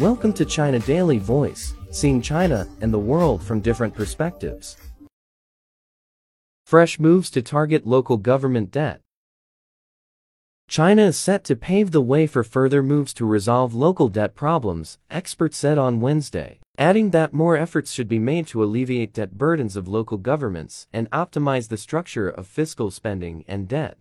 Welcome to China Daily Voice, seeing China and the world from different perspectives. Fresh moves to target local government debt. China is set to pave the way for further moves to resolve local debt problems, experts said on Wednesday, adding that more efforts should be made to alleviate debt burdens of local governments and optimize the structure of fiscal spending and debt.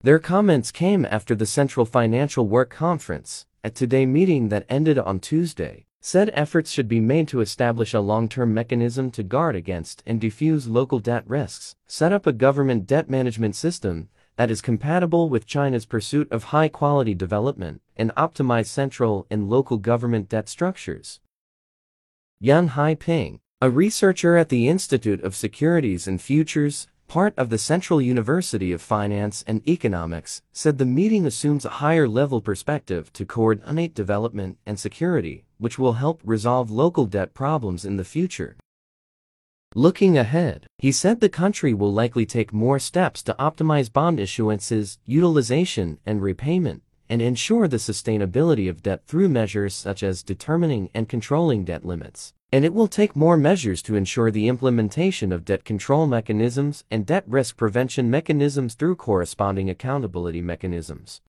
Their comments came after the Central Financial Work Conference, a Today meeting that ended on Tuesday, said efforts should be made to establish a long-term mechanism to guard against and defuse local debt risks, set up a government debt management system that is compatible with China's pursuit of high-quality development and optimize central and local government debt structures. Yang Haiping, a researcher at the Institute of Securities and Futures, part of the Central University of Finance and Economics, said the meeting assumes a higher-level perspective to coordinate development and security, which will help resolve local debt problems in the future. Looking ahead, he said the country will likely take more steps to optimize bond issuances, utilization, and repayment, and ensure the sustainability of debt through measures such as determining and controlling debt limits. And it will take more measures to ensure the implementation of debt control mechanisms and debt risk prevention mechanisms through corresponding accountability mechanisms.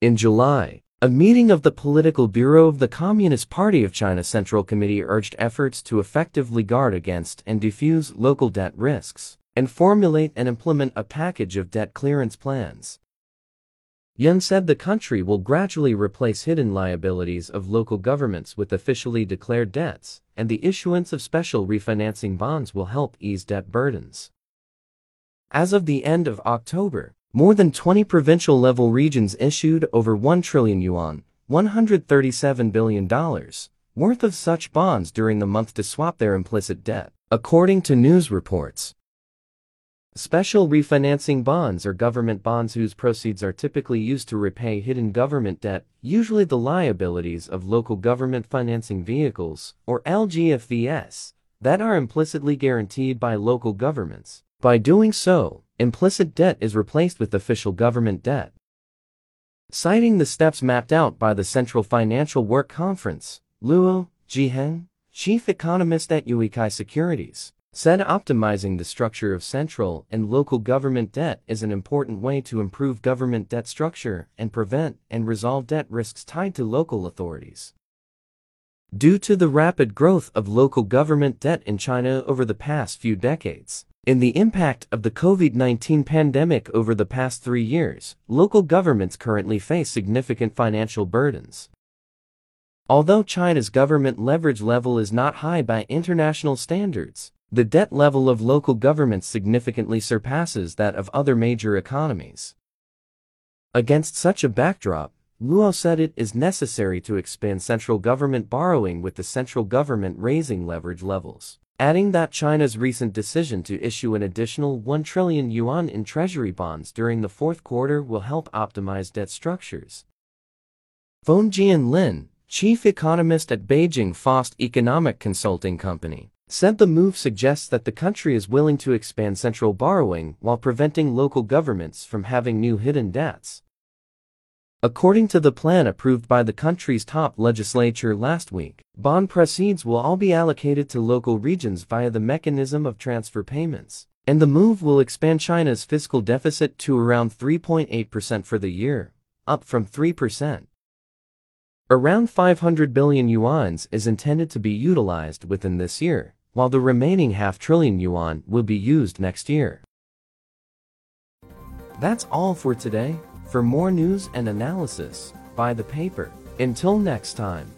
In July, a meeting of the Political Bureau of the Communist Party of China Central Committee urged efforts to effectively guard against and defuse local debt risks, and formulate and implement a package of debt clearance plans. Yang said the country will gradually replace hidden liabilities of local governments with officially declared debts, and the issuance of special refinancing bonds will help ease debt burdens. As of the end of October, more than 20 provincial level regions issued over 1 trillion yuan, $137 billion, worth of such bonds during the month to swap their implicit debt, according to news reports. Special refinancing bonds are government bonds whose proceeds are typically used to repay hidden government debt, usually the liabilities of local government financing vehicles, or LGFVS, that are implicitly guaranteed by local governments. By doing so, implicit debt is replaced with official government debt. Citing the steps mapped out by the Central Financial Work Conference, Luo Zhiheng, chief economist at Yuekai Securities, said optimizing the structure of central and local government debt is an important way to improve government debt structure and prevent and resolve debt risks tied to local authorities. Due to the rapid growth of local government debt in China over the past few decades, in the impact of the COVID-19 pandemic over the past three years, local governments currently face significant financial burdens. Although China's government leverage level is not high by international standards, the debt level of local governments significantly surpasses that of other major economies. Against such a backdrop, Luo said it is necessary to expand central government borrowing with the central government raising leverage levels adding that China's recent decision to issue an additional 1 trillion yuan in treasury bonds during the fourth quarter will help optimize debt structures. Feng Jianlin, chief economist at Beijing Faust Economic Consulting Company, said the move suggests that the country is willing to expand central borrowing while preventing local governments from having new hidden debts. According to the plan approved by the country's top legislature last week, bond proceeds will all be allocated to local regions via the mechanism of transfer payments, and the move will expand China's fiscal deficit to around 3.8% for the year, up from 3%. Around 500 billion yuan is intended to be utilized within this year, while the remaining half trillion yuan will be used next year. That's all for today. For more news and analysis, buy the paper. Until next time.